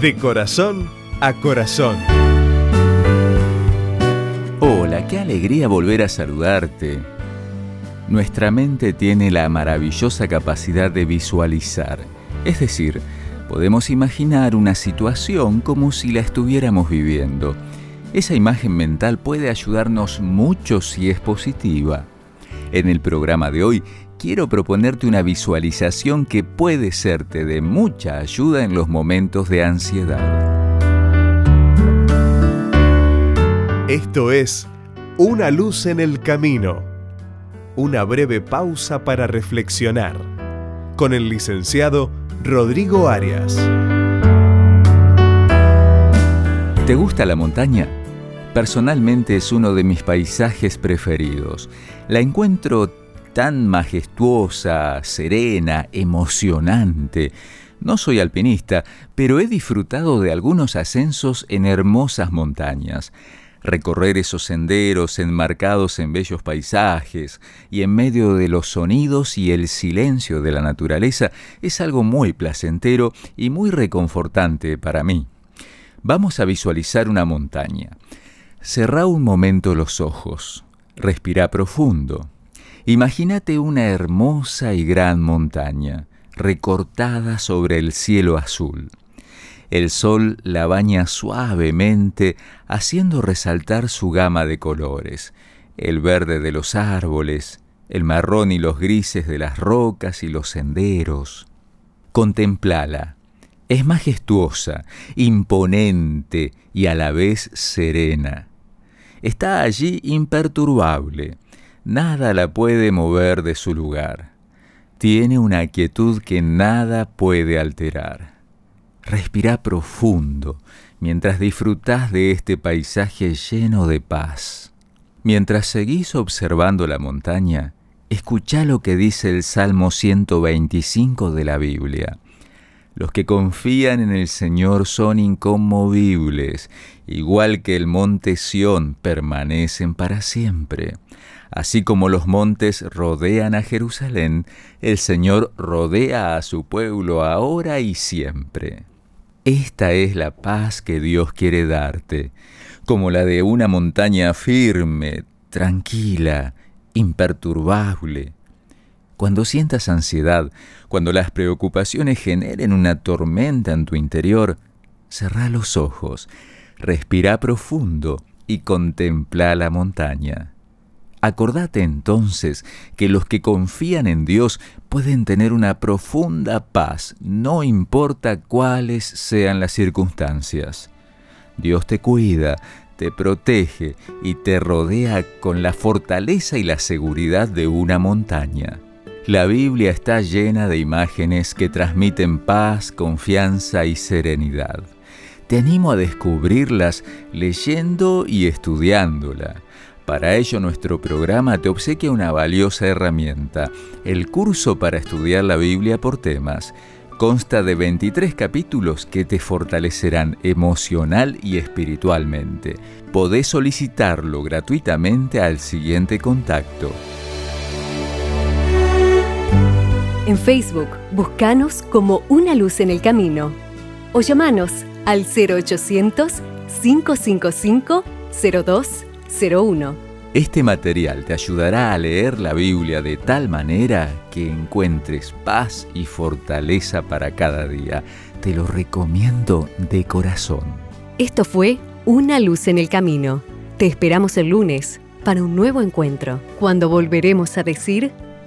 De corazón a corazón. Hola, qué alegría volver a saludarte. Nuestra mente tiene la maravillosa capacidad de visualizar, es decir, podemos imaginar una situación como si la estuviéramos viviendo. Esa imagen mental puede ayudarnos mucho si es positiva. En el programa de hoy quiero proponerte una visualización que puede serte de mucha ayuda en los momentos de ansiedad. Esto es Una luz en el camino. Una breve pausa para reflexionar. Con el licenciado Rodrigo Arias. ¿Te gusta la montaña? Personalmente es uno de mis paisajes preferidos. La encuentro tan majestuosa, serena, emocionante. No soy alpinista, pero he disfrutado de algunos ascensos en hermosas montañas. Recorrer esos senderos enmarcados en bellos paisajes y en medio de los sonidos y el silencio de la naturaleza es algo muy placentero y muy reconfortante para mí. Vamos a visualizar una montaña. Cerrá un momento los ojos, respira profundo. Imagínate una hermosa y gran montaña, recortada sobre el cielo azul. El sol la baña suavemente, haciendo resaltar su gama de colores, el verde de los árboles, el marrón y los grises de las rocas y los senderos. Contemplala. Es majestuosa, imponente y a la vez serena. Está allí imperturbable nada la puede mover de su lugar. Tiene una quietud que nada puede alterar. Respira profundo mientras disfrutás de este paisaje lleno de paz. Mientras seguís observando la montaña, escucha lo que dice el Salmo 125 de la Biblia. Los que confían en el Señor son inconmovibles, igual que el monte Sión permanecen para siempre. Así como los montes rodean a Jerusalén, el Señor rodea a su pueblo ahora y siempre. Esta es la paz que Dios quiere darte, como la de una montaña firme, tranquila, imperturbable. Cuando sientas ansiedad, cuando las preocupaciones generen una tormenta en tu interior, cerrá los ojos, respira profundo y contempla la montaña. Acordate entonces que los que confían en Dios pueden tener una profunda paz, no importa cuáles sean las circunstancias. Dios te cuida, te protege y te rodea con la fortaleza y la seguridad de una montaña. La Biblia está llena de imágenes que transmiten paz, confianza y serenidad. Te animo a descubrirlas leyendo y estudiándola para ello nuestro programa te obsequia una valiosa herramienta, el curso para estudiar la Biblia por temas. Consta de 23 capítulos que te fortalecerán emocional y espiritualmente. Podés solicitarlo gratuitamente al siguiente contacto. En Facebook, búscanos como Una Luz en el Camino o llamanos al 0800 555 02 01. Este material te ayudará a leer la Biblia de tal manera que encuentres paz y fortaleza para cada día. Te lo recomiendo de corazón. Esto fue Una luz en el camino. Te esperamos el lunes para un nuevo encuentro, cuando volveremos a decir...